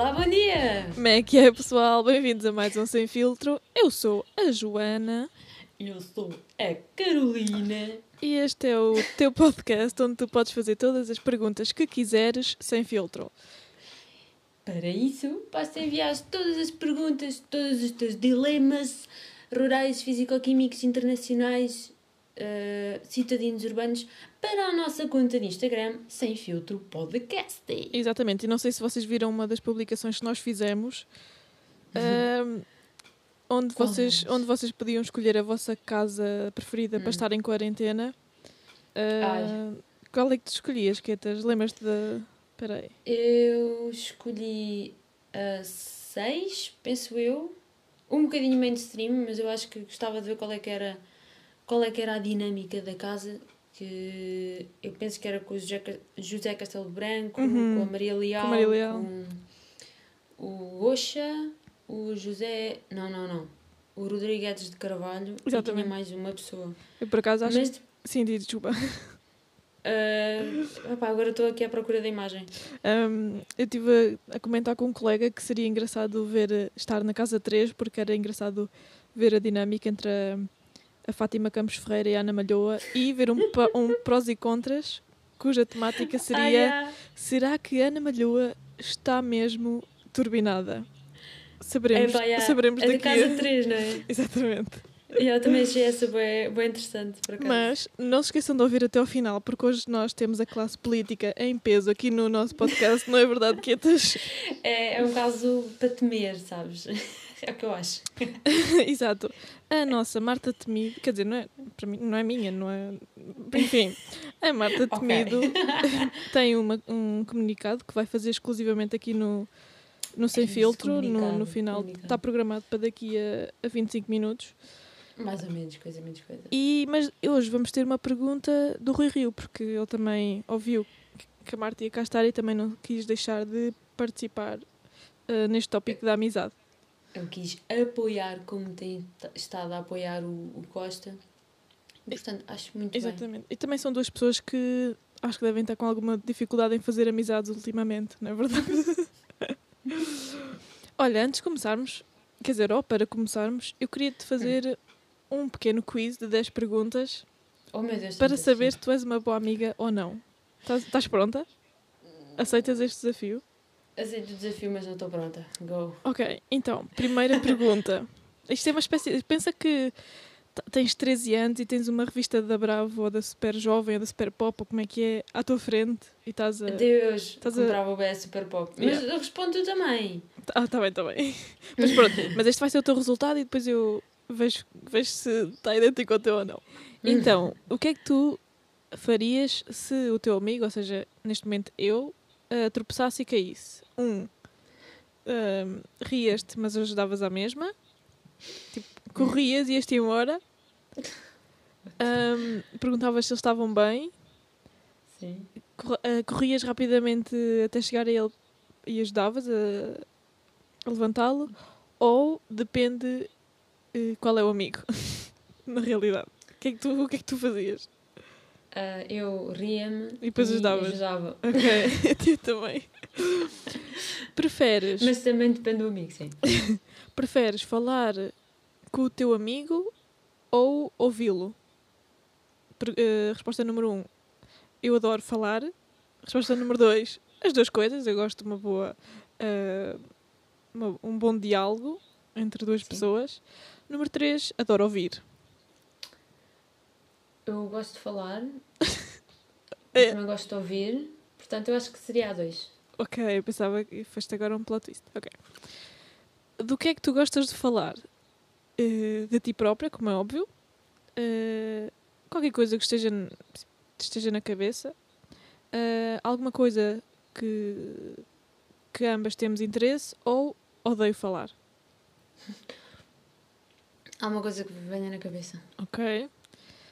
Olá, bom dia! Como é que é, pessoal? Bem-vindos a mais um Sem Filtro. Eu sou a Joana. Eu sou a Carolina. E este é o teu podcast onde tu podes fazer todas as perguntas que quiseres sem filtro. Para isso, basta enviar todas as perguntas, todos os teus dilemas rurais, físico-químicos, internacionais, uh, citadinos urbanos para a nossa conta de Instagram, Sem Filtro Podcast. Exatamente, e não sei se vocês viram uma das publicações que nós fizemos. Uh, onde vocês, onde vocês podiam escolher a vossa casa preferida hum. para estar em quarentena. Uh, qual é que tu escolhias, Quetas? Lembras-te da. Espera aí. Eu escolhi a uh, seis, penso eu. Um bocadinho mainstream, mas eu acho que gostava de ver qual é que era, qual é que era a dinâmica da casa. Que eu penso que era com o José, Castelo Branco, uhum. com a Maria Leal, com, Maria Leal. com o Oxa o José. Não, não, não. O Rodrigues de Carvalho Exatamente. e tinha mais uma pessoa. Eu por acaso acho. Mas... Sim, desculpa. Uh, opa, agora estou aqui à procura da imagem. Um, eu estive a, a, comentar com um colega que seria engraçado ver estar na casa 3 porque era engraçado ver a dinâmica entre a, a Fátima Campos Ferreira e a Ana Malhoa e ver um, um prós e contras cuja temática seria ah, yeah. será que Ana Malhoa está mesmo turbinada? Saberemos, é, yeah. saberemos é daqui. É da casa 3, não é? Exatamente. Eu também achei essa bem, bem interessante, por acaso. Mas não se esqueçam de ouvir até ao final, porque hoje nós temos a classe política em peso aqui no nosso podcast, não é verdade, Quetas? É, é um caso para temer, sabes? É o que eu acho. Exato. A nossa Marta Temido, quer dizer, não é, para mim, não é minha, não é. Enfim, a Marta Temido okay. tem uma, um comunicado que vai fazer exclusivamente aqui no, no Sem é Filtro, no, no final. Está programado para daqui a, a 25 minutos. Mais ou menos, coisa menos coisa. E, mas hoje vamos ter uma pergunta do Rui Rio, porque ele também ouviu que a Marta ia cá estar e também não quis deixar de participar uh, neste tópico da amizade. Eu quis apoiar como tem estado a apoiar o, o Costa. Portanto, acho muito Exatamente. Bem. E também são duas pessoas que acho que devem estar com alguma dificuldade em fazer amizades ultimamente, não é verdade? Olha, antes de começarmos, quer dizer, oh, para começarmos, eu queria te fazer um pequeno quiz de 10 perguntas oh, Deus, para saber se tu és uma boa amiga ou não. Estás pronta? Aceitas este desafio? Aceito o desafio, mas não estou pronta. Go. Ok, então, primeira pergunta. Isto é uma espécie. Pensa que tens 13 anos e tens uma revista da Bravo ou da Super Jovem ou da Super Pop, ou como é que é, à tua frente e estás a. Deus, estás a... Bravo é Super Pop. Mas yeah. eu respondo também. Ah, tá bem, está bem. Mas pronto, mas este vai ser o teu resultado e depois eu vejo, vejo se está idêntico ao teu ou não. Hum. Então, o que é que tu farias se o teu amigo, ou seja, neste momento eu, uh, tropeçasse e caísse? Um, uh, rias-te, mas ajudavas à mesma. Tipo, corrias e ias-te embora. Um, perguntavas se eles estavam bem. Sim. Uh, corrias rapidamente até chegar a ele e ajudavas a, a levantá-lo. Ou depende uh, qual é o amigo, na realidade. O que, é que tu, o que é que tu fazias? Uh, eu ria-me e depois ajudavas. ajudava. Ok, eu também. Preferes. Mas também depende do amigo, sim. Preferes falar com o teu amigo ou ouvi-lo? Uh, resposta número 1. Um, eu adoro falar. Resposta número 2. As duas coisas. Eu gosto de uma boa. Uh, uma, um bom diálogo entre duas Sim. pessoas. Número 3. Adoro ouvir. Eu gosto de falar. é. Também gosto de ouvir. Portanto, eu acho que seria a 2. Ok, eu pensava que foste agora um plot twist. Ok. Do que é que tu gostas de falar? uh, de ti própria, como é óbvio. Uh, qualquer coisa que esteja, esteja na cabeça. Uh, alguma coisa que, que ambas temos interesse ou odeio falar. Há uma coisa que venha na cabeça. Ok.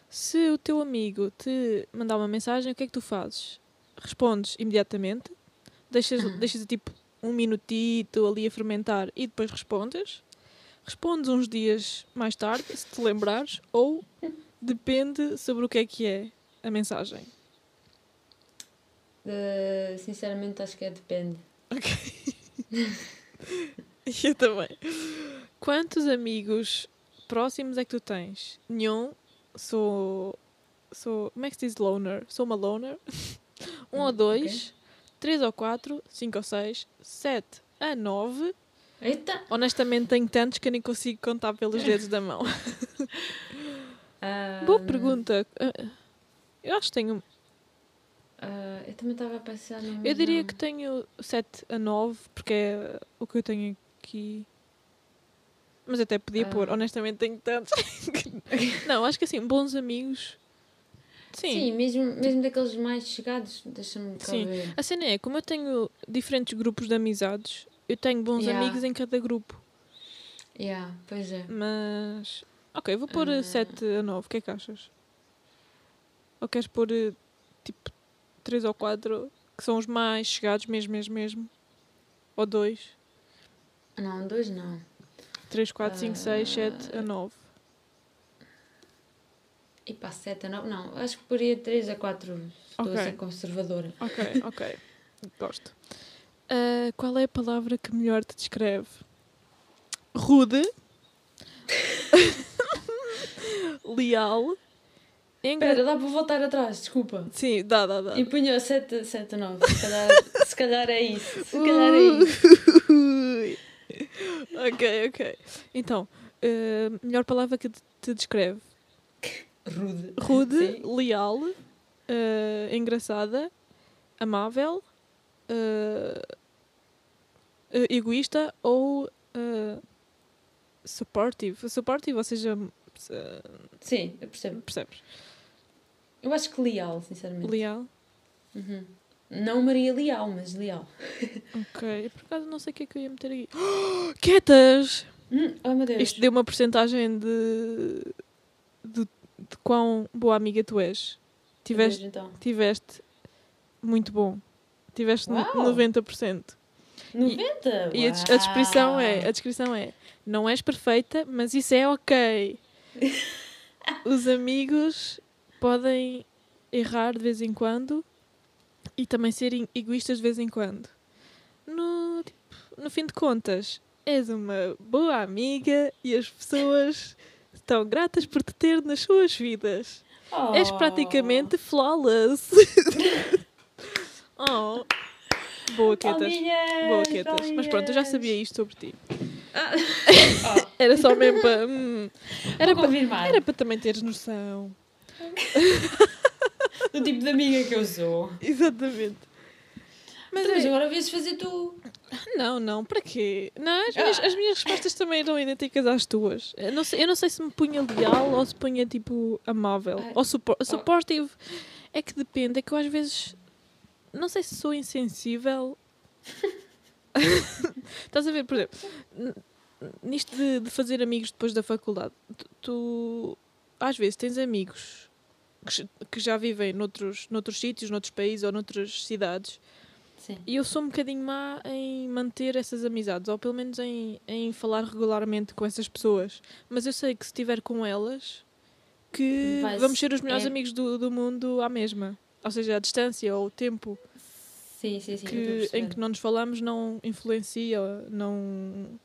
Se o teu amigo te mandar uma mensagem, o que é que tu fazes? Respondes imediatamente? Deixas, uhum. deixas tipo um minutito ali a fermentar e depois respondes? Respondes uns dias mais tarde, se te lembrares, ou depende sobre o que é que é a mensagem. Uh, sinceramente, acho que é depende. Ok. eu também. Quantos amigos próximos é que tu tens? Nenhum. Sou. Sou. Como é que se diz loner? Sou uma loner. um ou Hum, dois. Três ou quatro. Cinco ou seis. Sete a nove. Eita! Honestamente, tenho tantos que eu nem consigo contar pelos dedos da mão. Ah, Boa pergunta. Eu acho que tenho. ah, eu também estava a pensar no. Eu diria que tenho 7 a 9, porque é o que eu tenho aqui. Mas até podia Ah. pôr, honestamente tenho tantos. não, acho que assim, bons amigos. Sim. Sim, mesmo, mesmo daqueles mais chegados, deixa-me Sim. ver. A cena é, como eu tenho diferentes grupos de amizades, eu tenho bons Yeah. amigos em cada grupo. Yeah, pois é. Mas. Ok, vou pôr Ah. 7 a 9, o que é que achas? Ou queres pôr eh, tipo 3 ou 4 que são os mais chegados mesmo, mesmo, mesmo? Ou 2? Não, dois não. 3, 4, 5, 6, Ah. 7 a 9. E pá, 7 a 9. Não, acho que poria 3 a 4. Estou Ok. a ser conservadora. Ok, ok. Gosto. Ah, qual é a palavra que melhor te descreve? Rude. Leal. Engra... Espera, dá para voltar atrás, desculpa. Sim, dá, dá, dá. E punha 7, 7 a 9. Se calhar, se calhar é isso. Se calhar é isso. Ok, ok. Então, ah, melhor palavra que te- descreve? Rude. Rude, Sim. leal, ah, engraçada, amável, ah, egoísta ou supportive. Supportive, ou seja, Sim, eu percebo. percebes? Eu acho que leal, sinceramente. Leal. Uhum. Não Maria Leal, mas leal. Ok, por acaso não sei o que é que eu ia meter aqui. Quietas! Hum, oh meu Deus. Isto deu uma porcentagem de, de, de quão boa amiga tu és. Meu Deus, Tiveste, então. tiveste muito bom. Tiveste Uau! 90%. 90? E a, des- a descrição é, a descrição é, não és perfeita, mas isso é ok. Os amigos podem errar de vez em quando e também serem egoístas de vez em quando. No, tipo, no fim de contas, és uma boa amiga e as pessoas estão gratas por te ter nas suas vidas. És Oh. praticamente flawless. oh. Boa, Quetas. Palminhas, Boa, Quetas. Mas pronto, eu já sabia isto sobre ti. Ah. Era só mesmo para. hum, era para também teres noção. Do tipo de amiga que eu sou. Exatamente. Mas Mas é- agora vês fazer tu. Não, não, para quê? Não, as, minhas, Ah. as minhas respostas também eram idênticas às tuas. Eu não, sei, eu não sei se me punha leal ou se punha tipo amável. Ah. Ou suppor, supportive. É que depende, é que eu às vezes. Não sei se sou insensível. Estás a ver, por exemplo, nisto de, de fazer amigos depois da faculdade, tu, tu, às vezes tens amigos que, já vivem noutros, noutros sítios, noutros países ou noutras cidades Sim. e eu sou um bocadinho má em manter essas amizades, ou pelo menos em, em falar regularmente com essas pessoas. Mas eu sei que se estiver com elas, que vamos ser os melhores é- amigos do, do mundo à mesma. Ou seja, a distância ou o tempo Sim, sim, sim. que, em que não nos falamos não influencia, não,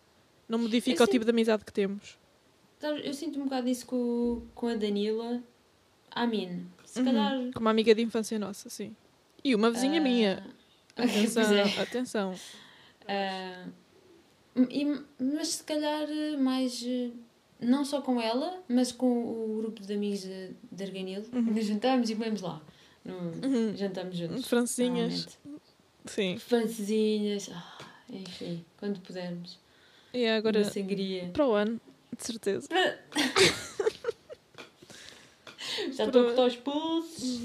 não modifica Eu o tipo de amizade que temos. Eu sinto um bocado isso com, com a Danila. A mim. Se Uhum. calhar. Como uma amiga de infância nossa, sim. E uma vizinha ah, minha. Atenção, é. atenção. Ah, e- mas se calhar eh, mais. eh, Não só com ela, mas com o grupo de amigos de, de Arganil. Uhum. Nos juntamos e comemos lá. No, Uhum. Jantamos juntos. Francesinhas, normalmente. sim. Francesinhas. ah, enfim, quando pudermos. E agora, Uma sangria. para o ano, de certeza. Já estou a cortar os pulsos.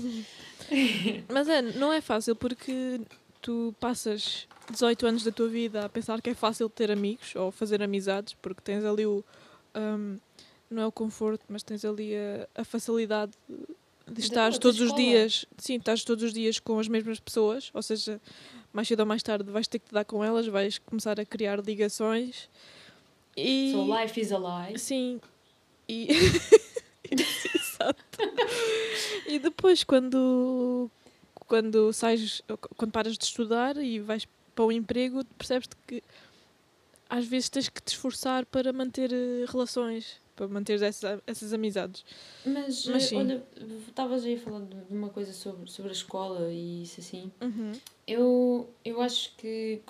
Mas é, não é fácil porque tu passas 18 anos da tua vida a pensar que é fácil ter amigos ou fazer amizades, porque tens ali o. hum, não é o conforto, mas tens ali a, a facilidade de estar todos os dias. Sim, estás todos os dias com as mesmas pessoas, ou seja, mais cedo ou mais tarde vais ter que te dar com elas, vais começar a criar ligações. E... So life is a lie. Sim. E. Exato. E depois, quando, quando sais, quando paras de estudar e vais para o emprego, percebes que às vezes tens que te esforçar para manter eh, relações, para manter essas, essas amizades. Mas, Mas eh, sim. olha, estavas aí falar de uma coisa sobre, sobre a escola e isso assim. Uhum. Eu, eu acho que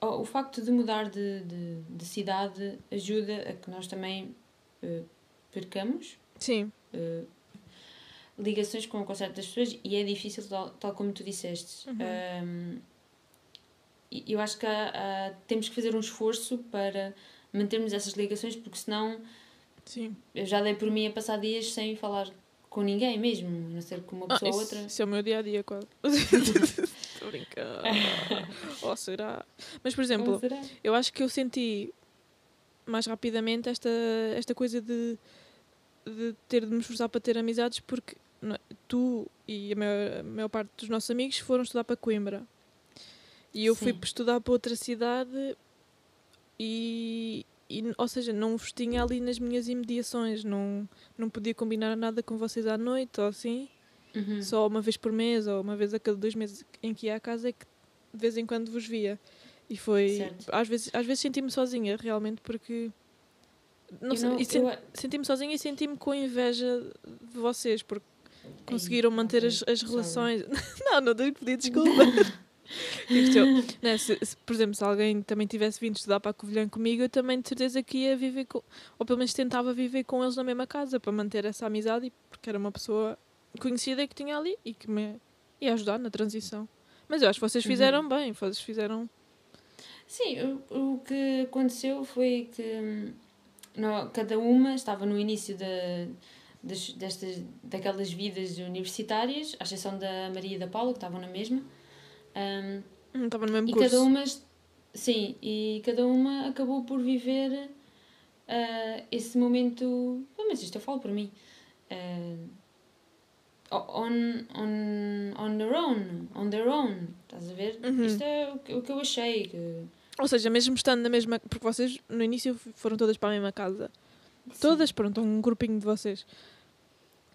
o, facto de mudar de, de, de cidade ajuda a que nós também eh, percamos Sim, eh, ligações com, com certas pessoas e é difícil, tal, tal como tu disseste. Uhum. E eu acho que há- temos que fazer um esforço para mantermos essas ligações, porque senão sim. eu já dei por mim a passar dias sem falar com ninguém mesmo, a não ser com uma Ah, pessoa ou isso, outra. isso é o meu dia a dia, quase. Estou a brincar. Ou será? Mas, por exemplo, Ou eu acho que eu senti mais rapidamente esta, esta coisa de, de ter de me esforçar para ter amizades porque é, tu e a maior, a maior parte dos nossos amigos foram estudar para Coimbra. E eu fui Sim. para estudar para outra cidade e, e, ou seja, não vos tinha ali nas minhas imediações, não, não podia combinar nada com vocês à noite ou assim Uhum. só uma vez por mês ou uma vez a cada dois meses em que ia à casa é que de vez em quando vos via. E foi. Certo. Às vezes, às vezes senti-me sozinha, realmente, porque. Não Eu sei, não- e sen- eu- senti-me sozinha e senti-me com inveja de vocês, porque conseguiram manter ok, as, as relações. não, não tenho que pedir desculpa. Se, se, por exemplo, se alguém também tivesse vindo estudar para a Covilhã comigo, eu também de certeza que ia viver com. Ou pelo menos tentava viver com eles na mesma casa para manter essa amizade, porque era uma pessoa conhecida que tinha ali e que me ia ajudar na transição. Mas eu acho que vocês Uhum. fizeram bem, vocês fizeram. Sim, o, o que aconteceu foi que nó- cada uma estava no início da, das, destas, daquelas vidas universitárias, à exceção da Maria e da Paula, que estavam na mesma. Hum, Hum, Estava no mesmo e curso. cada uma, sim, e cada uma acabou por viver ah, esse momento. Menos isto eu falo por mim. ah, on, on, on their own, on their own, estás a ver? Uhum. Isto é o que, o que eu achei. Que, Ou seja, mesmo estando na mesma. Porque vocês no início foram todas para a mesma casa. Todas, pronto, um grupinho de vocês.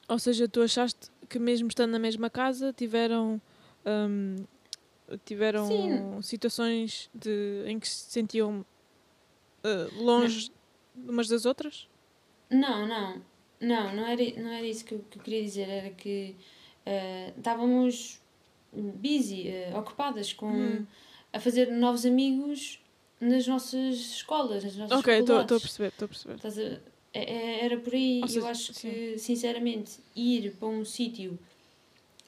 Ou seja, tu achaste que mesmo estando na mesma casa tiveram. hum, tiveram Sim. situações de, em que se sentiam uh, longe umas das outras? Não, não. Não, não era, não era isso que eu, que eu queria dizer. Era que eh, estávamos busy, eh, ocupadas com Hum. A fazer novos amigos nas nossas escolas, nas nossas ok, estou a perceber, estou a perceber. Estás a- é- é- era por aí. Ou eu seja, acho que, sinceramente, ir para um sítio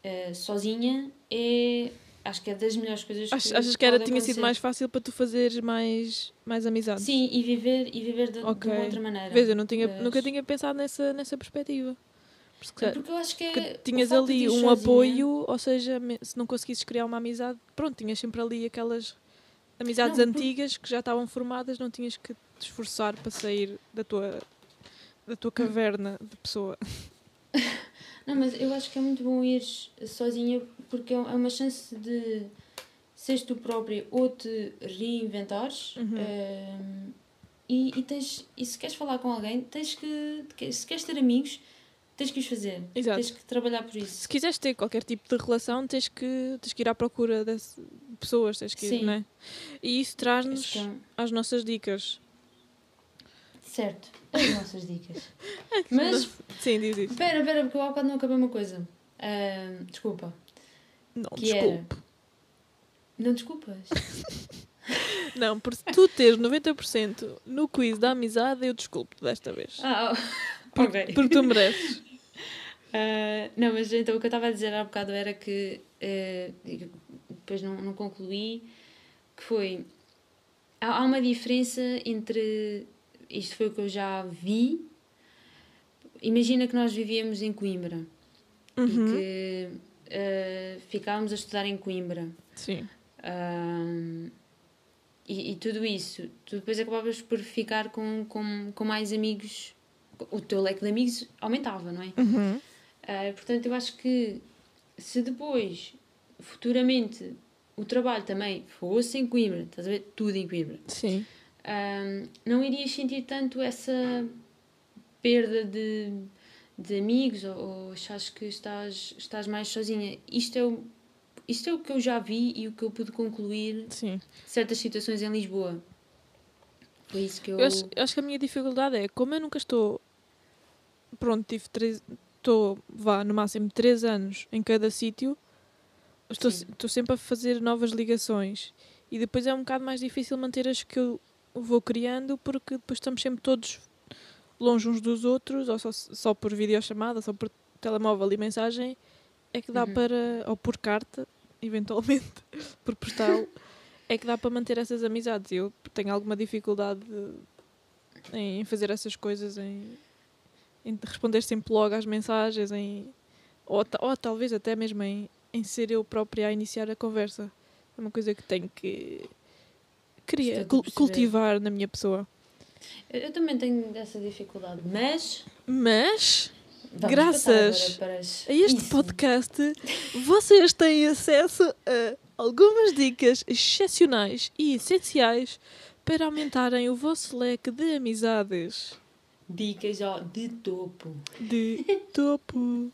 eh, sozinha é. Acho que é das melhores coisas Ach- que achas que era, tinha sido mais fácil para tu fazeres mais, mais amizades? Sim, e viver, e viver de, de Ok. uma outra maneira. Vês, eu não tinha, Mas- nunca tinha pensado nessa, nessa perspectiva. Porque, porque eu acho que é. tinhas ali um sozinha- apoio, ou seja, se não conseguisses criar uma amizade, pronto, tinhas sempre ali aquelas amizades Não, antigas que já estavam formadas, não tinhas que te esforçar para sair da tua, da tua caverna de pessoa. Não, mas eu acho que é muito bom ir sozinha porque é é uma chance de seres tu própria ou te reinventares. Uhum. ehm, e, e, tens, e se queres falar com alguém, tens que. Se queres ter amigos, tens que os fazer. Exato. Tens que trabalhar por isso. Se quiseres ter qualquer tipo de relação, tens que, tens que ir à procura de pessoas, tens que ir, Sim. não é? E isso traz-nos é- às nossas dicas. Certo. As nossas dicas. Mas, Sim, diz isso. espera, espera, porque eu há bocado não acabei uma coisa. Ahm, desculpa. Não, Que desculpe. era. Não desculpas. Não, por tu teres 90% no quiz da amizade, eu desculpo desta vez. Ah, Por- ok. Porque tu mereces. Ah, não, mas então o que eu estava a dizer há bocado era que eh, depois não, não concluí que foi há, há uma diferença entre isto foi o que eu já vi imagina que nós vivíamos em Coimbra Uhum. e que eh, ficávamos a estudar em Coimbra Sim. E, e tudo isso, tu depois acabavas por ficar com, com, com mais amigos, o teu leque de amigos aumentava, não é? Uhum. Ah, portanto, eu acho que se depois, futuramente, o trabalho também fosse em Coimbra, estás a ver? Tudo em Coimbra, Sim. ahm, não irias sentir tanto essa perda de, de amigos ou, ou achas que estás, estás mais sozinha. Isto é o, isto é o que eu já vi e o que eu pude concluir Sim. certas situações em Lisboa. Foi isso que eu. Eu acho, eu acho que a minha dificuldade é, como eu nunca estou. Pronto, tive três. Estou, vá, no máximo três anos em cada sítio. Estou, estou sempre a fazer novas ligações. E depois é um bocado mais difícil manter as que eu vou criando, porque depois estamos sempre todos longe uns dos outros, ou só, só por videochamada, só por telemóvel e mensagem, é que dá Uhum. para. ou por carta, eventualmente, por postal, é que dá para manter essas amizades. Eu tenho alguma dificuldade em fazer essas coisas, em, em responder sempre logo às mensagens, em, ou, ou talvez até mesmo em, em ser eu própria a iniciar a conversa. É uma coisa que tenho que queria cultivar na minha pessoa. Eu, eu também tenho essa dificuldade, mas. Mas Graças a este Isso. podcast vocês têm acesso a algumas dicas excepcionais e essenciais para aumentarem o vosso leque de amizades. Dicas ó, de topo. de topo.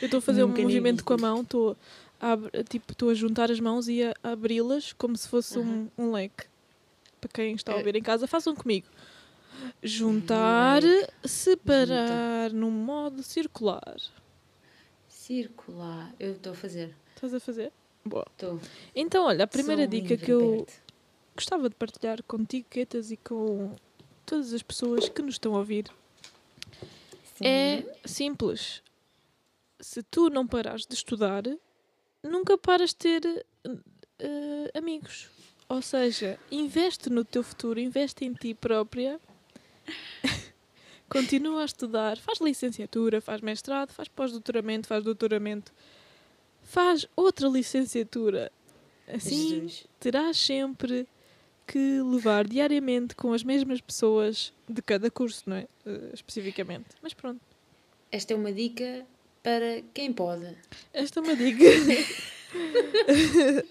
Eu estou a fazer Nunca um movimento vi com a mão, estou a, tipo, a juntar as mãos e a abri-las como se fosse um, um leque. Para quem está a Eh, ouvir em casa, façam comigo. Juntar, separar num modo circular. Circular. Eu estou a fazer. Estás a fazer? Boa. Estou. Então, olha, a primeira Sou dica que eu aberto. gostava de partilhar contigo, Quetas, e com todas as pessoas que nos estão a ouvir Sim. É simples. Se tu não parares de estudar, nunca paras de ter eh, amigos. Ou seja, investe no teu futuro, investe em ti própria. Continua a estudar, faz licenciatura, faz mestrado, faz pós-doutoramento, faz doutoramento, faz outra licenciatura. Assim Jesus. terás sempre que levar diariamente com as mesmas pessoas de cada curso, não é? Eh, especificamente. Mas pronto, Esta é uma dica para quem pode. esta é uma dica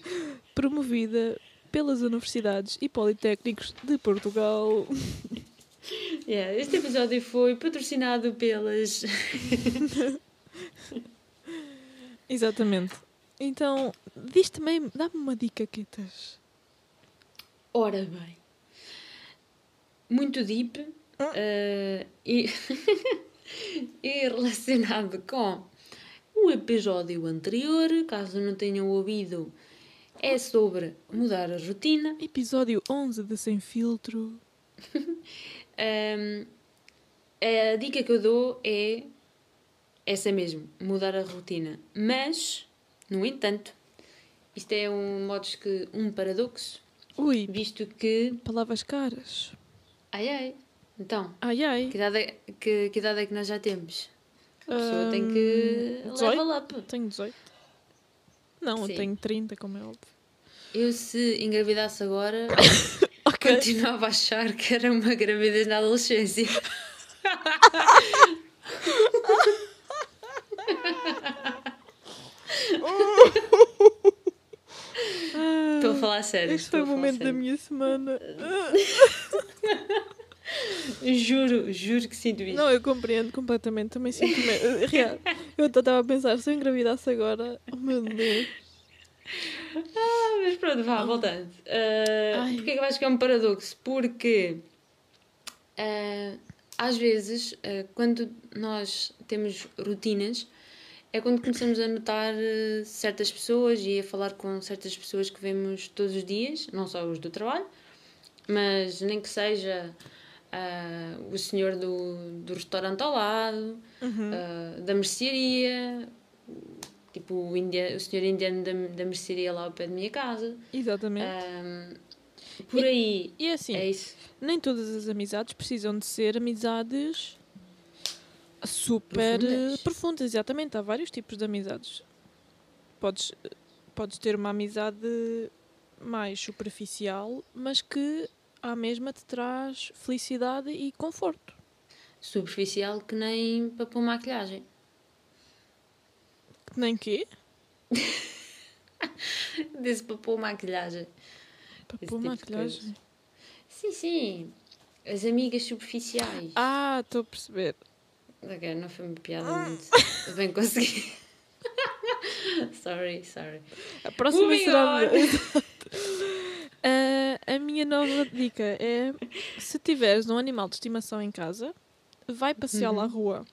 promovida pelas universidades e politécnicos de Portugal. Yeah, este episódio foi patrocinado pelas. Exatamente. Então, diz também, dá-me uma dica, Quetas. Ora bem. Muito deep. Ah. eh, e, e relacionado com o episódio anterior, caso não tenham ouvido, é sobre mudar a rotina. Episódio 11 de Sem Filtro. A dica que eu dou é essa mesmo, mudar a rotina. Mas, no entanto, isto é um modos que um paradoxo, Ui, visto que palavras caras. ai ai, então, Ai ai. que idade é que, que, idade é que nós já temos? A pessoa tem que Hum, 18? level up. Tenho 18. Não, eu Sim. tenho 30, como é óbvio. Eu se engravidasse agora, Ok. continuava a achar que era uma gravidez na adolescência. Estou a falar sério. Este foi o momento da minha semana. Juro, juro que sinto isto. Não, eu compreendo completamente. Também sinto medo. Real. Eu estava a pensar, se eu engravidasse agora, oh meu Deus. Ah, mas pronto, vá, voltando. Uh, Ai. Porquê que eu acho que é um paradoxo? Porque uh, às vezes, uh, quando nós temos rotinas, é quando começamos a notar uh, certas pessoas e a falar com certas pessoas que vemos todos os dias, não só os do trabalho, mas nem que seja uh, o senhor do, do restaurante ao lado, Uhum. uh, da mercearia, tipo o, india, o senhor indiano da, da mercearia lá ao pé da minha casa. Exatamente. Um, por aí, e é assim, é isso. nem todas as amizades precisam de ser amizades super Profundas. eh, profundas. Exatamente, há vários tipos de amizades. Podes, podes ter uma amizade mais superficial, mas que à mesma te traz felicidade e conforto. Superficial que nem pôr maquilhagem. Que Nem quê? Disse para pôr maquilhagem. Pôr tipo maquilhagem. coisas. Sim, sim. As amigas superficiais. Ah, estou a perceber. Ok, não foi uma piada muito bem conseguida. sorry, sorry. A próxima Moving será. Ah, a minha nova dica é: se tiveres um animal de estimação em casa, vai passeá-lo à Uhum. rua.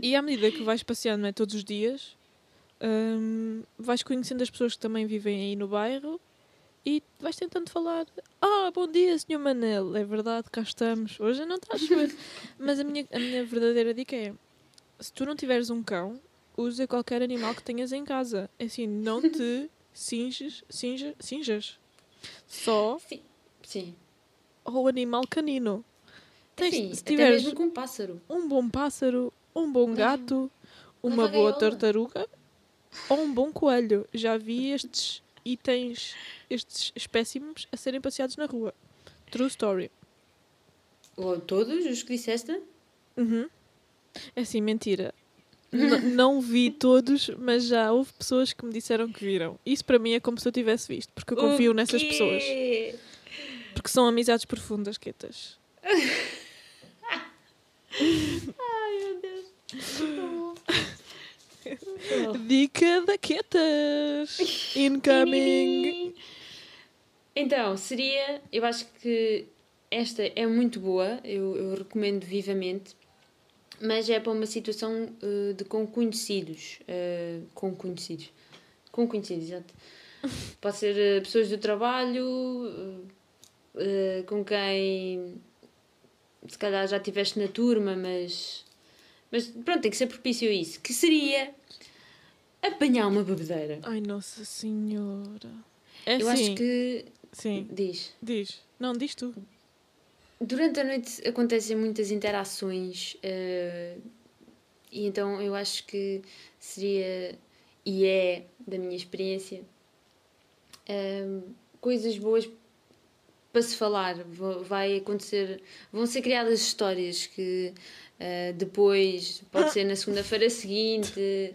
E à medida que vais passeando não é, todos os dias, hum, vais conhecendo as pessoas que também vivem aí no bairro e vais tentando falar: Ah, bom dia, Sr. Manel. É verdade, cá estamos. Hoje não está a chover. Mas a minha, a minha verdadeira dica é: se tu não tiveres um cão, usa qualquer animal que tenhas em casa. É Assim, não te cinges, cinjas só Sim. Sim. ao animal canino. Tens- Sim, se tiveres mesmo com um pássaro. um bom pássaro, um bom gato, uma leva boa tartaruga ou um bom coelho. Já vi estes itens, estes espécimes a serem passeados na rua. True story. Ou todos os que disseste? Uhum. É assim, mentira. N- não vi todos, mas já houve pessoas que me disseram que viram. Isso para mim é como se eu tivesse visto, porque eu confio nessas quê? pessoas. Porque são amizades profundas, quetas. Ai, meu Deus. Dica da quetas! Incoming! Então, seria. Eu acho que esta é muito boa, eu, eu recomendo vivamente, mas é para uma situação eh, de com conhecidos. eh, com conhecidos. Com conhecidos, exato. Pode ser eh, pessoas do trabalho, com quem se calhar já estiveste na turma, mas. Mas pronto, tem que ser propício a isso. Que seria apanhar uma bebedeira. Ai, Nossa Senhora. É Eu assim. acho que. Sim, Diz. diz. Não, diz tu. Durante a noite acontecem muitas interações eh, e então eu acho que seria e é da minha experiência eh, coisas boas para se falar. Va- Vai acontecer, vão ser criadas histórias que eh, depois pode ser na segunda-feira seguinte.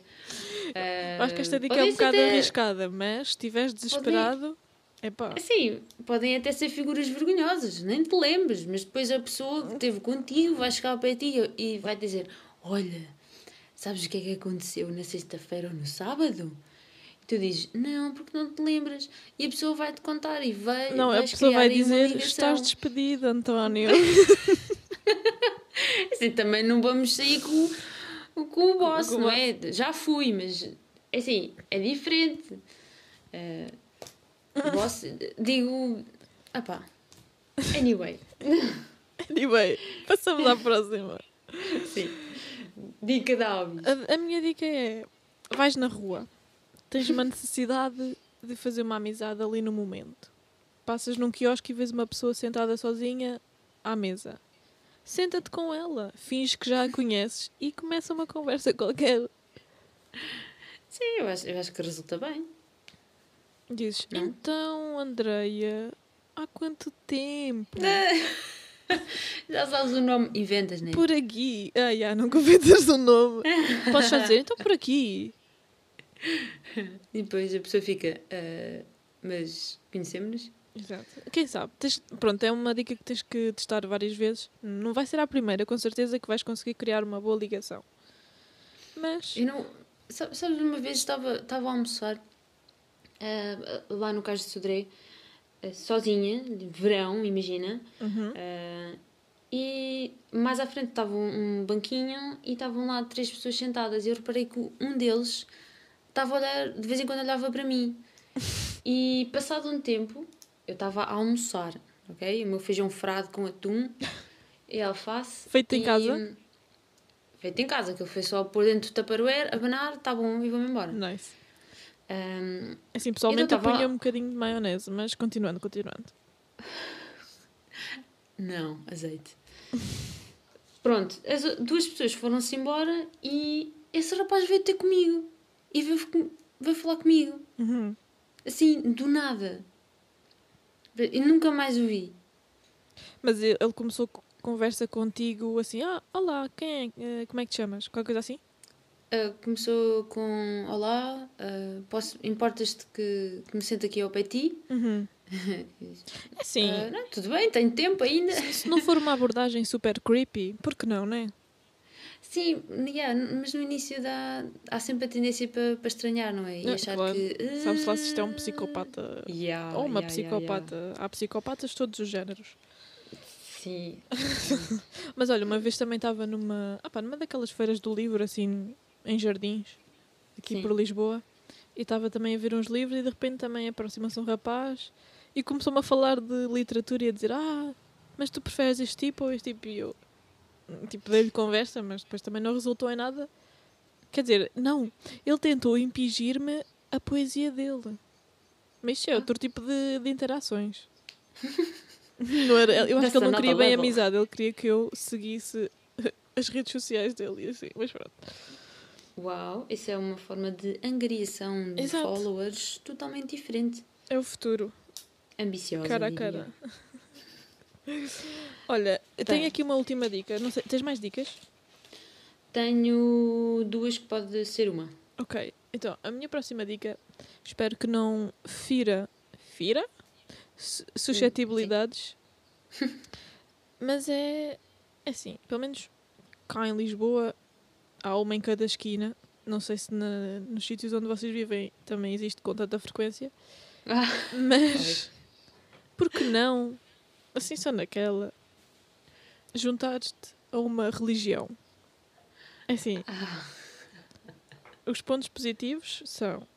Eu acho que esta dica é um bocado até- arriscada, mas se estiveres desesperado, é pá. Assim, podem até ser figuras vergonhosas, nem te lembres, mas depois a pessoa que esteve contigo vai chegar para ti e vai dizer: Olha, sabes o que é que aconteceu na sexta-feira ou no sábado? Tu dizes: Não, porque não te lembras. E a pessoa vai-te contar e vai. Não, a pessoa vai dizer. Estás despedido, António. Assim, também não vamos sair com, com o boss, Com não é? Já fui, mas assim, é diferente. Eh, boss, digo. Ah pá. Anyway. anyway, passamos à próxima. Sim. Dica da Alves. A, a minha dica é: vais na rua, tens uma necessidade de fazer uma amizade ali no momento. Passas num quiosque e vês uma pessoa sentada sozinha à mesa. Senta-te com ela, finge que já a conheces e começa uma conversa qualquer. Sim, eu acho, eu acho que resulta bem. Dizes: Não? Então, Andreia, há quanto tempo? Já sabes o nome, inventas, né? Por aqui. Ah, já, nunca dizer o nome. Podes só dizer, então por aqui. E depois a pessoa fica, "Ah, mas conhecemos-nos? Exato. Quem sabe? Tens- pronto, é uma dica que tens que testar várias vezes. Não vai ser a primeira, com certeza que vais conseguir criar uma boa ligação. Mas. Eu não. Sabes, uma vez estava, estava a almoçar ah, lá no Cais de Sodré, ah, sozinha, de verão, imagina. Uhum. ah, e mais à frente estava um, um banquinho e estavam lá três pessoas sentadas. E eu reparei que um deles estava a olhar, de vez em quando olhava para mim. E passado um tempo, eu estava a almoçar, ok? O meu feijão frado com atum e alface. Feito em e- casa? Feito em casa, que ele foi só pôr dentro do tupperware, abanar, tá bom, e vou-me embora. Nice. Ahm, Assim, pessoalmente eu tava- punha um bocadinho de maionese, mas continuando, continuando. não, azeite. Pronto, as duas pessoas foram-se embora e esse rapaz veio ter comigo. E veio, veio falar comigo. Uhum. Assim, do nada. E nunca mais o vi. Mas ele começou co- conversa contigo assim: Ah, olá, quem é? Eh, Como é que te chamas? Qualquer coisa assim? Ah, começou com Olá, posso, importas-te que, que me sente aqui ao pé de ti? Uhum. Assim, Ah, não, tudo bem, tenho tempo ainda. se não for uma abordagem super creepy, por que não, né? Sim, yeah, mas no início dá, há sempre a tendência para, para estranhar, não é? E achar claro. que. Sabe-se lá se isto é um "Ah, psicopata yeah, ou uma yeah, yeah, psicopata. Há psicopatas de todos os géneros. yeah. Sim. Mas olha, uma vez também estava numa, ah pá, numa daquelas feiras do livro, assim, em jardins, aqui Sim. por Lisboa, e estava também a ver uns livros e de repente também aproxima-se um rapaz e começou-me a falar de literatura e a dizer, ah, mas tu preferes este tipo ou este tipo? E eu, tipo, dei-lhe conversa, mas depois também não resultou em nada. Quer dizer, não, ele tentou impingir-me a poesia dele. Mas isso é Ah. outro tipo de, de interações. Não era, eu acho That's que ele não queria bem level. amizade, ele queria que eu seguisse as redes sociais dele e assim, mas pronto. Uau, isso é uma forma de angariação de Exato. followers totalmente diferente. É o futuro, Ambiciosa. cara a cara. Olha, eu Tá. tenho aqui uma última dica. Não sei, tens mais dicas? Tenho duas que pode ser uma. Ok, então a minha próxima dica, espero que não fira, fira? Su- suscetibilidades, mas é, é assim, pelo menos cá em Lisboa há uma em cada esquina, não sei se na- nos sítios onde vocês vivem também existe com tanta frequência, Ah, mas por que não, assim só naquela, juntar-te a uma religião? É Assim, ah, os pontos positivos são,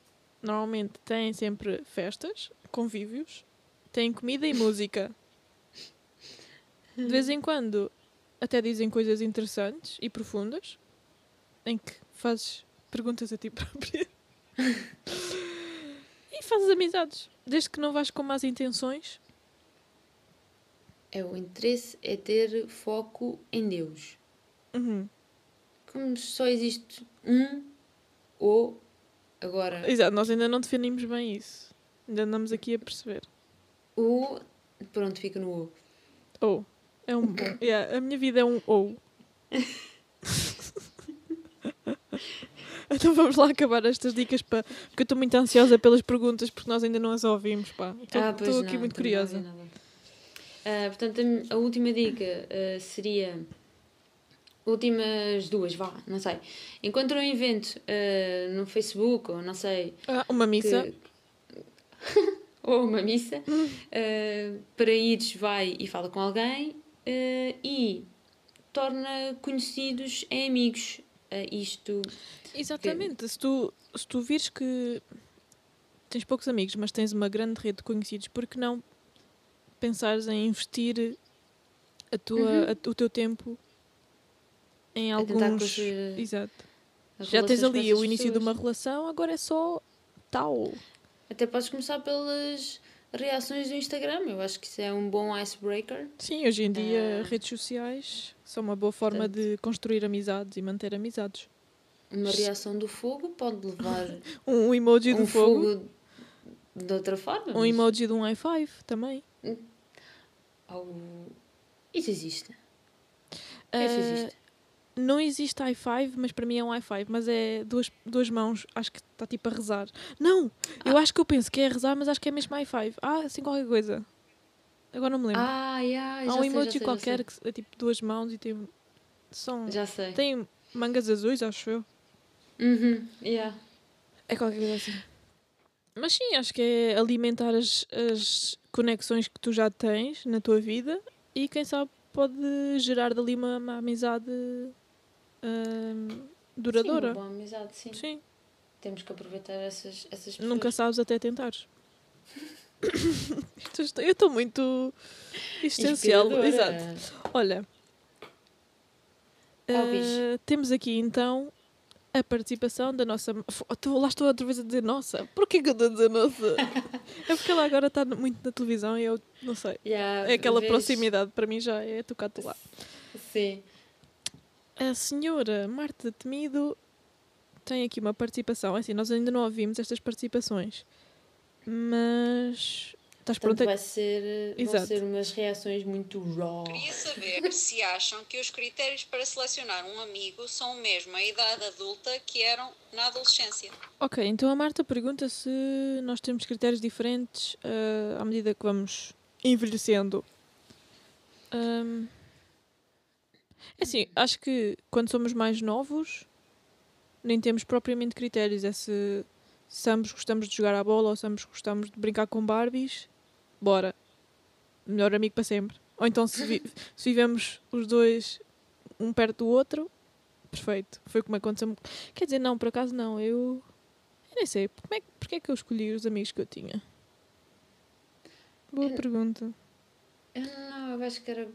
normalmente têm sempre festas, convívios, têm comida e música. De vez em quando até dizem coisas interessantes e profundas, em que fazes perguntas a ti própria. e fazes amizades. Desde que não vais com más intenções. É o interesse é ter foco em Deus. Uhum. Como só existe um ou agora Exato, nós ainda não definimos bem isso. Ainda andamos aqui a perceber. o pronto, fica no o. Ou. É um. Yeah, a minha vida é um ou. então vamos lá acabar estas dicas para. Porque eu estou muito ansiosa pelas perguntas porque nós ainda não as ouvimos, pá. Estou Ah, aqui não, muito curiosa. Ah, portanto, a, a última dica ah, seria. Últimas duas, vá, não sei. Encontra um evento ah, no Facebook, ou não sei. Ah, uma missa. que- ou uma missa. ah, para ires, vai e fala com alguém e torna conhecidos em amigos. Isto. Exatamente. Se tu, se tu vires que tens poucos amigos, mas tens uma grande rede de conhecidos, por que não pensares em investir a tua, Uhum. a- o teu tempo em A alguns. Exato. Já tens ali o início de pessoas. uma relação, agora é só tal. Até podes começar pelas reações do Instagram. Eu acho que isso é um bom icebreaker. Sim, hoje em dia Ah. redes sociais são uma boa forma Portanto. de construir amizades e manter amizades. Uma reação do fogo pode levar Um emoji do um fogo, fogo de outra forma. um mas emoji de um high five também. Ao- Isso existe. Isso Ah, existe. não existe high five, mas para mim é um high five, mas é duas, duas mãos, acho que está tipo a rezar. Não, eu acho que eu penso que é rezar, mas acho que é mesmo high five. Ah, assim qualquer coisa. Agora não me lembro. Ah, yeah, Há um sei, emoji sei, qualquer que é tipo duas mãos e tem. São. Já sei. Tem mangas azuis, acho eu. Uhum, yeah. É qualquer coisa assim. Mas sim, acho que é alimentar as, as conexões que tu já tens na tua vida e quem sabe pode gerar dali uma, uma amizade Sim, duradoura. uma boa amizade, sim. Sim, Temos que aproveitar essas, essas pessoas. nunca sabes até tentares. Eu estou muito existencial. Inspiradora. Exato. Olha, eh, temos aqui então a participação da nossa. Lá estou outra vez a dizer nossa. Porquê que eu estou a dizer nossa? é porque ela agora está muito na televisão e eu não sei. Yeah, É aquela vês- proximidade, para mim já é tocar-te lá. Sim. A senhora Marta Temido tem aqui uma participação. É Assim, nós ainda não ouvimos estas participações, mas estás Portanto, pronta? vai ser, vão ser umas reações muito raw. Queria saber se acham que os critérios para selecionar um amigo são o mesmo a idade adulta que eram na adolescência. Ok, então a Marta pergunta se nós temos critérios diferentes ah, à medida que vamos envelhecendo. Ahm, É assim, acho que quando somos mais novos, nem temos propriamente critérios. É se, se ambos gostamos de jogar à bola ou se ambos gostamos de brincar com Barbies, bora. Melhor amigo para sempre. Ou então se, vi- se vivemos os dois um perto do outro, perfeito. Foi como aconteceu. Quer dizer, não, por acaso não. Eu, eu nem sei. Como é, porque é que eu escolhi os amigos que eu tinha? Boa Eu- pergunta. Eu não, eu acho que era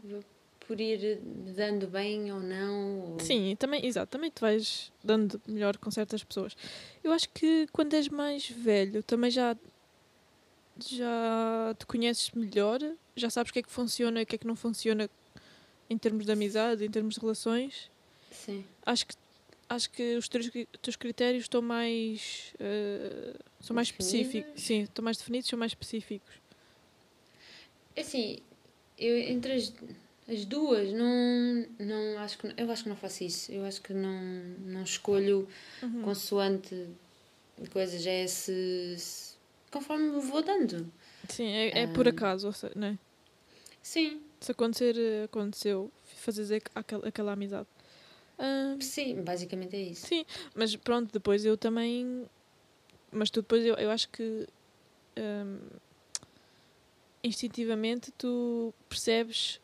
por ir dando bem ou não. ou- Sim, também, exato, também te vais dando melhor com certas pessoas. Eu acho que quando és mais velho também já, já te conheces melhor, já sabes o que é que funciona e o que é que não funciona em termos de amizade, em termos de relações. Sim. Acho que, acho que os teus, teus critérios estão mais. eh, são mais específicos. Sim, estão mais definidos, são mais específicos. É Assim, eu entre as, as duas não, não acho que eu acho que não faço isso. Eu acho que não, não escolho Uhum. consoante coisas é se- conforme me vou dando. Sim, é, é por acaso, seja, né? Sim, Se acontecer, eh, aconteceu. Fazes aqu- aquela, aquela amizade. Ah, sim, basicamente é isso. Sim, mas pronto, depois eu também. Mas tu depois eu, eu acho que. hum, instintivamente tu percebes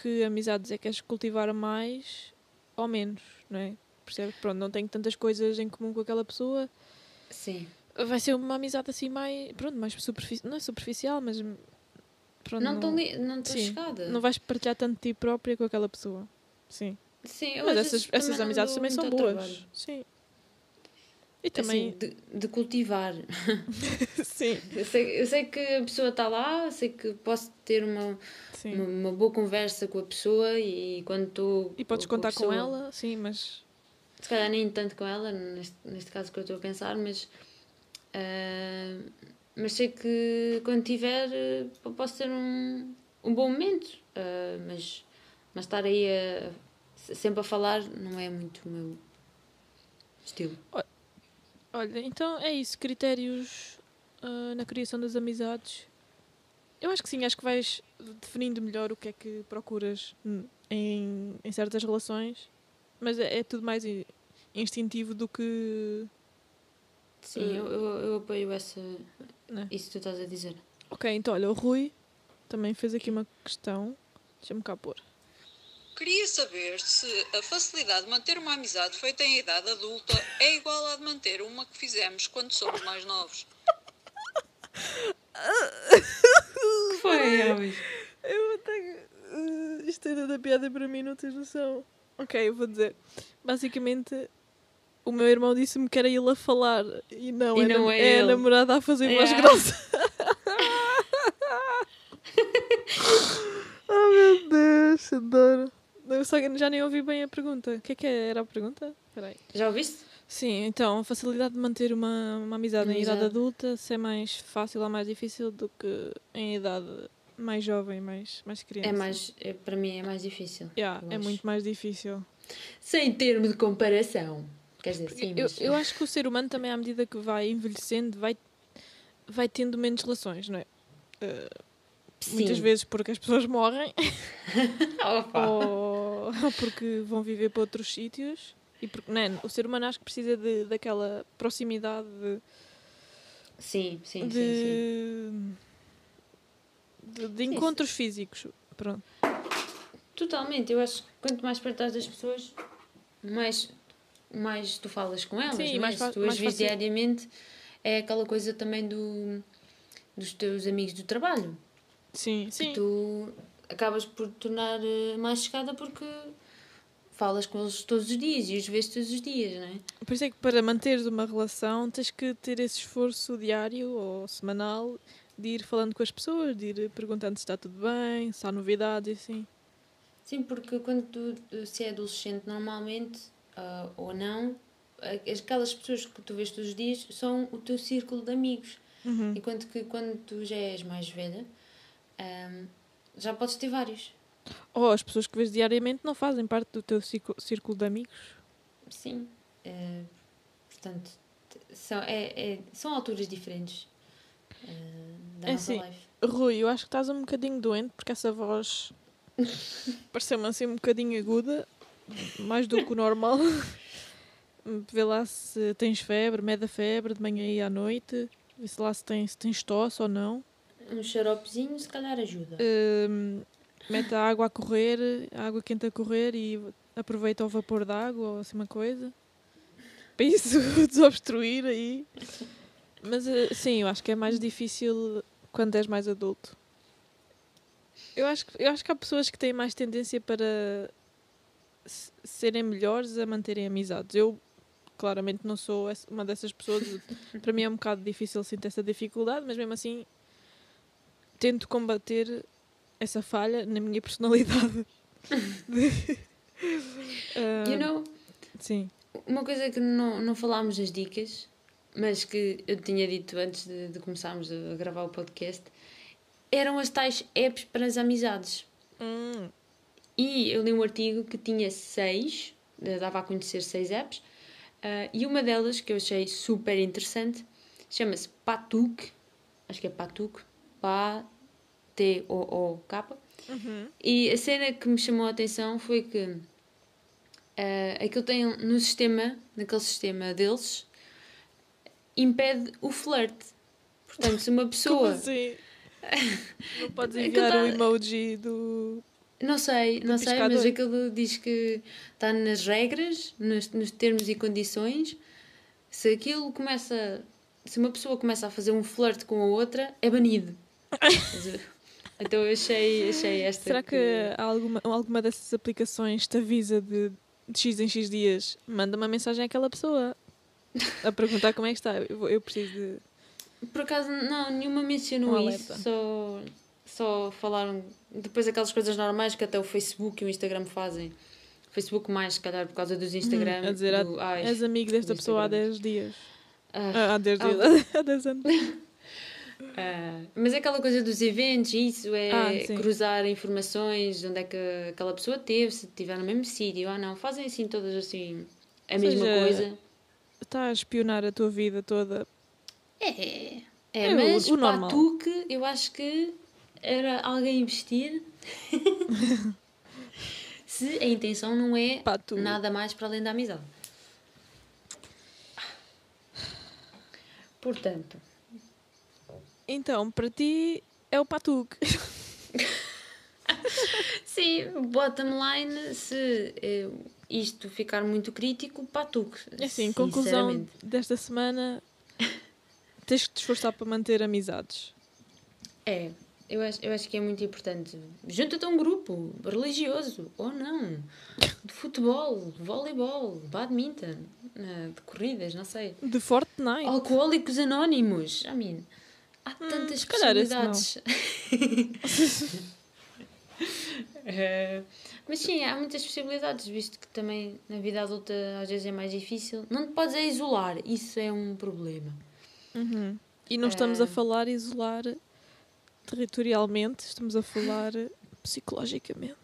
que amizades é que queres cultivar mais ou menos, não é? Percebes que pronto, não tenho tantas coisas em comum com aquela pessoa. Sim. Vai ser uma amizade assim mais. Pronto, mais superficial. Não é superficial, mas. Pronto, Não estou não sim, chegada. não vais partilhar tanto de ti própria com aquela pessoa. Sim. Sim, Mas essas, essas amizades também são boas. trabalho. Sim. E também. Assim, de, de cultivar. sim. Eu sei, eu sei que a pessoa está lá, sei que posso ter uma, uma, uma boa conversa com a pessoa e quando estou. E podes com contar com pessoa- ela, sim, mas. Se calhar nem tanto com ela, neste, neste caso que eu estou a pensar, mas. Ah, mas sei que quando tiver eh, posso ter um, um bom momento. ah, mas, mas estar aí a, sempre a falar não é muito o meu estilo. Olha, então é isso. Critérios ah, na criação das amizades. Eu acho que sim, acho que vais definindo melhor o que é que procuras em, em certas relações, mas é, é tudo mais instintivo do que. Sim, eu, eu, eu apoio essa, Né? isso que tu estás a dizer. Ok, então olha, o Rui também fez aqui uma questão. Deixa-me cá pôr. Queria saber se a facilidade de manter uma amizade feita em idade adulta é igual à de manter uma que fizemos quando somos mais novos. que foi, Elvis? Eu tenho. Uh, isto ainda da piada para mim, não tens noção. Ok, eu vou dizer. Basicamente, o meu irmão disse-me que era ele a falar e não, E é, não é é a namorada a fazer voz Yeah. grossa. oh meu Deus, adoro. Eu só, já nem ouvi bem a pergunta. O que é que era a pergunta? Espera aí. Já ouviste? Sim, então, a facilidade de manter uma, uma amizade em idade adulta, se é mais fácil ou mais difícil do que em idade mais jovem, mais, mais criança. É mais, é, para mim é mais difícil. Yeah, é acho. muito mais difícil. Sem termo de comparação. Quer dizer, sim, eu, mas... eu acho que o ser humano também, à medida que vai envelhecendo, vai, vai tendo menos relações, não é? Uh, muitas vezes porque as pessoas morrem ou, ou porque vão viver para outros sítios. E porque, não é? O ser humano acho que precisa de, daquela proximidade de, Sim, sim, sim, sim. de, de, de Sim, encontros físicos. Pronto. Totalmente. Eu acho que quanto mais perto estás das pessoas, mais, mais tu falas com elas. Sim, não é? mais Se tu as fácil. diariamente, é aquela coisa também do, dos teus amigos do trabalho. Sim, que sim. tu acabas por te tornar eh, mais chegada porque falas com eles todos os dias e os vês todos os dias, não é? Por isso é que para manteres uma relação tens que ter esse esforço diário ou semanal de ir falando com as pessoas, de ir perguntando se está tudo bem, se há novidades e assim. Sim, porque quando tu se é adolescente normalmente, ah, ou não, aquelas pessoas que tu vês todos os dias são o teu círculo de amigos. Uhum. Enquanto que quando tu já és mais velha, ahm, já podes ter vários. Ou as pessoas que vês diariamente não fazem parte do teu círculo, de amigos. Sim. Eh, portanto, são, é, é- são alturas diferentes eh, da É nossa assim. life. Rui, eu acho que estás um bocadinho doente porque essa voz pareceu-me assim um bocadinho aguda. Mais do que o normal. Vê lá se tens febre, mede a febre de manhã e à noite. Vê se lá se tens, se tens tosse ou não. Um xaropezinho, se calhar ajuda. Hum, mete a água a correr, a água quente a correr e aproveita o vapor da água ou assim uma coisa. Para isso desobstruir aí. Mas eh, sim, eu acho que é mais difícil quando és mais adulto. Eu acho, que- eu acho que há pessoas que têm mais tendência para serem melhores a manterem amizades. Eu, claramente, não sou uma dessas pessoas. Para mim é um bocado difícil sentir essa dificuldade, mas mesmo assim tento combater essa falha na minha personalidade. Ah, You know, Sim. uma coisa que não, não falámos nas dicas, mas que eu tinha dito antes de, de começarmos a gravar o podcast, eram as tais apps para as amizades. Hum, E eu li um artigo que tinha seis, eh, dava a conhecer seis apps, ah, e uma delas que eu achei super interessante chama-se Patuk, acho que é Patuk, P-A-T-O-O-K. uhum. E a cena que me chamou a atenção foi que ah, aquilo tem no sistema, naquele sistema deles, impede o flerte. Portanto, se uma Como pessoa. assim? Não podes enviar tá- o emoji do. Não sei, não sei, mas aquilo diz que está nas regras, nos, nos termos e condições. Se aquilo começa. Se uma pessoa começa a fazer um flerte com a outra, é banido. Então eu achei, achei esta. Será que há alguma, alguma dessas aplicações te avisa de, de X em X dias? Manda uma mensagem àquela pessoa a perguntar como é que está. Eu, eu preciso de. Por acaso, não, nenhuma mencionou Um isso. Só, só falaram. Depois aquelas coisas normais que até o Facebook e o Instagram fazem. O Facebook mais, se calhar, por causa dos Instagram. Hum, a dizer, do, ai, És amigo desta pessoa há Instagram. 10 dias. ah, Ah, há 10 ah, dias. Há 10 anos. Ah, mas é aquela coisa dos eventos, isso é Ah, cruzar informações, onde é que aquela pessoa teve, se estiver no mesmo sítio ou não. Fazem assim todas assim a Ou mesma seja, coisa. Está a espionar a tua vida toda. É, é, É o- mas o normal. Patuque, eu acho que era alguém investir se a intenção não é nada mais para além da amizade. Portanto, Então, para ti é o patuque. Sim, bottom line, se eh, isto ficar muito crítico, patuque. É assim, conclusão desta semana: tens que te esforçar para manter amizades. É, eu acho, eu acho que é muito importante. Junta-te a um grupo religioso, ou não. De futebol, de voleibol, de badminton, eh, de corridas, não sei. De Fortnite. Alcoólicos anónimos, I mean, há tantas Hum, esse não. possibilidades. Eh, mas sim, há muitas possibilidades, visto que também na vida adulta às vezes é mais difícil. Não te podes isolar, isso é um problema. Uhum. E não estamos a Ah. falar isolar territorialmente, estamos a falar psicologicamente.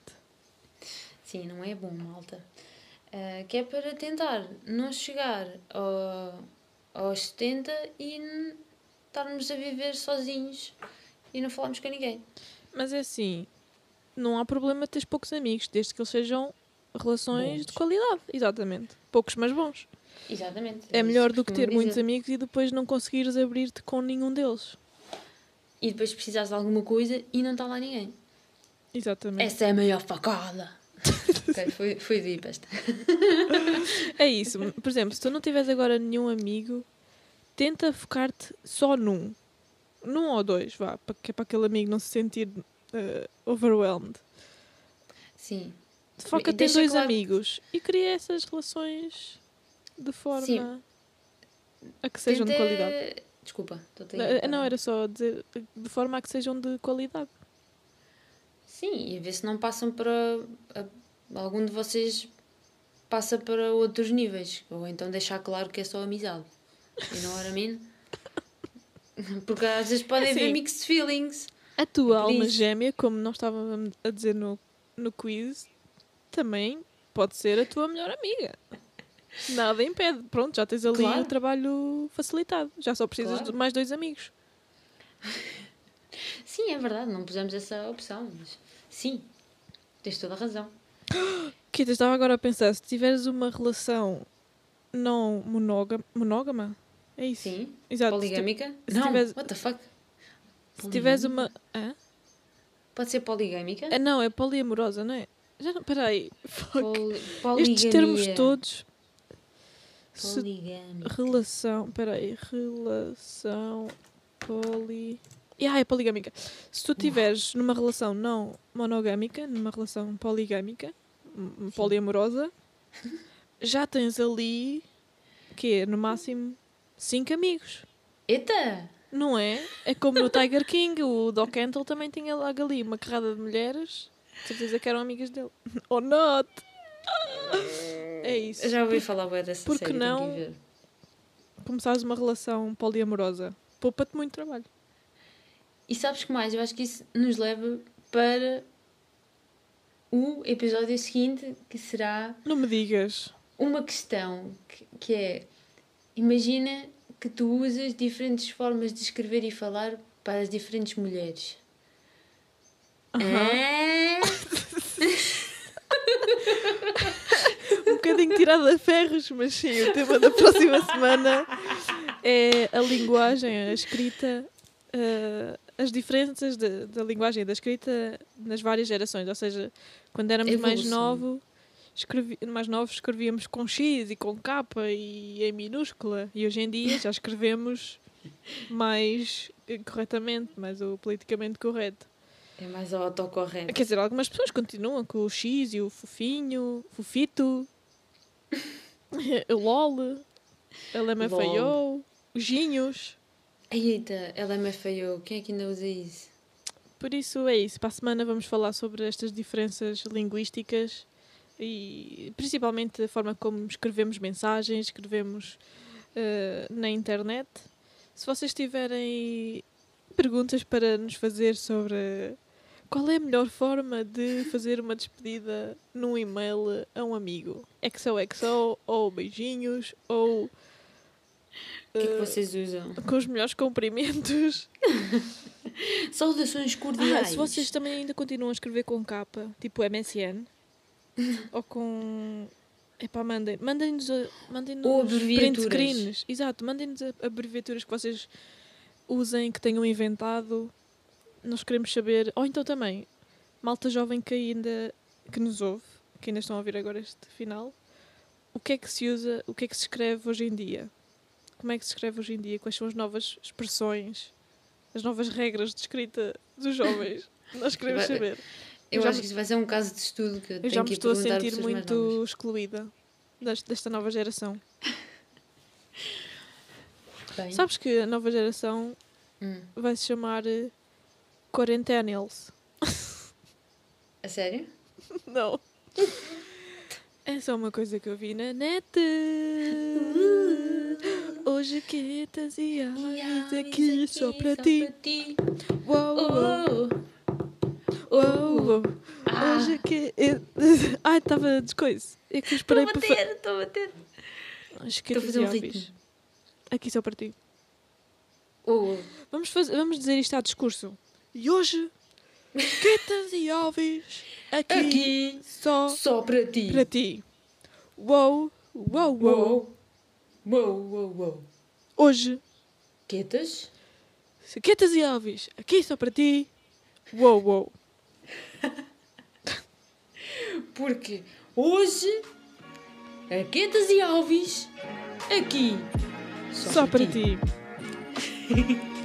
Sim, não é bom, malta. Eh, que é para tentar não chegar ao, aos 70 e estarmos a viver sozinhos e não falarmos com ninguém. Mas é assim, não há problema teres poucos amigos, desde que eles sejam relações Bons. de qualidade. Exatamente. Poucos, mas bons. Exatamente. É isso melhor do que ter costumam muitos dizer. amigos e depois não conseguires abrir-te com nenhum deles. E depois precisares de alguma coisa e não está lá ninguém. Exatamente. Essa é a maior facada. ok, foi, foi deep esta. É isso. Por exemplo, se tu não tiveres agora nenhum amigo, tenta focar-te só num. Num ou dois, vá, para que é para aquele amigo não se sentir eh, overwhelmed. Sim. Foca-te em dois claro- amigos e cria essas relações de forma Sim. a que sejam de Tenta- qualidade. Desculpa, estou Eh, Não, era só dizer de forma a que sejam de qualidade. Sim, e a ver se não passam para. a- algum de vocês passa para outros níveis. Ou então deixar claro que é só amizade. You know what I mean? Porque às vezes podem haver Assim, mixed feelings. A tua alma isso. gêmea, como nós estávamos a dizer no, no quiz, também pode ser a tua melhor amiga. Nada impede. Pronto, já tens ali Claro. o trabalho facilitado. Já só precisas Claro. de mais dois amigos. Sim, é verdade, não pusemos essa opção, mas sim, tens toda a razão. Kita, estava agora a pensar, se tiveres uma relação não monógama, monógama? É isso? Sim. Exato. Poligâmica? se não, tiveres- what the fuck? Se tiveres uma... Hã? Pode ser poligâmica? Ah, não, é poliamorosa, não é? Já não... Peraí. Fuck. Poli... Estes termos todos... Poligâmica. Relação. Peraí. Relação. Poli. Ah, é poligâmica. Se tu estiveres numa relação não monogâmica, numa relação poligâmica, m- poliamorosa, já tens ali. que No máximo. cinco amigos. Eita! Não é? É como no Tiger King, o Doc Antle também tinha logo ali uma carrada de mulheres. De certeza que eram amigas dele. Or not! É isso. Eu já ouvi falar bem dessa Por que série, não? tenho que ir ver. começares uma relação poliamorosa. Poupa-te muito trabalho. E sabes que mais? Eu acho que isso nos leva para o episódio seguinte, que será Não me digas. uma questão que, que é imagina que tu usas diferentes formas de escrever e falar para as diferentes mulheres. É? Um bocadinho tirado a ferros, mas sim, o tema da próxima semana é a linguagem, a escrita, eh, as diferenças de- da linguagem e da escrita nas várias gerações. Ou seja, quando éramos mais, Evolução. novo, escrevi, mais novos, escrevíamos com X e com K e em minúscula. E hoje em dia já escrevemos mais eh, corretamente, mais o politicamente correto. É mais autocorrente. Quer dizer, algumas pessoas continuam com o X e o fofinho, fofito, o LOL, a LMFAO, os Ginhos. Eita, ela me falhou. Quem é que ainda usa isso? Por isso é isso. Para a semana vamos falar sobre estas diferenças linguísticas e principalmente a forma como escrevemos mensagens, escrevemos eh, na internet. Se vocês tiverem perguntas para nos fazer sobre qual é a melhor forma de fazer uma despedida num e-mail a um amigo, XOXO ou beijinhos ou O que é que eh, vocês usam? com os melhores cumprimentos. Saudações Ah, cordiais. se vocês também ainda continuam a escrever com capa, tipo MSN, ou com. Epá, mandem. Mandem-nos mandem-nos Ou print screens. Exato, mandem-nos abreviaturas que vocês usem, que tenham inventado. Nós queremos saber. Ou então também, malta jovem que ainda. que nos ouve, que ainda estão a ouvir agora este final. O que é que se usa, o que é que se escreve hoje em dia? Como é que se escreve hoje em dia? Quais são as novas expressões? As novas regras de escrita dos jovens? Nós queremos saber. Eu já acho me- que isso vai ser um caso de estudo que eu, Eu tenho já me que estou a sentir muito excluída desta, desta nova geração. Bem. Sabes que a nova geração Hum. vai se chamar Quarentennials? A sério? Não. É só uma coisa que eu vi na net. Hoje quietas e aves aqui só para ti. Uou, uou, Oh, uou, uou. Ah. Hoje que. Ai, estava descoisa. É que eu Estou a para bater, estou a bater. Hoje quietas e aves. Aqui só para ti. Vamos, fazer, vamos dizer isto a discurso. E hoje, quietas e aves aqui, aqui, só só para ti. para ti. Uou, uou, uou. Uou. Uou, uou. Hoje, Quietas? quietas e aves aqui só para ti. Uou, uou. Porque hoje, Quietas e Alves, aqui, Só, para ti.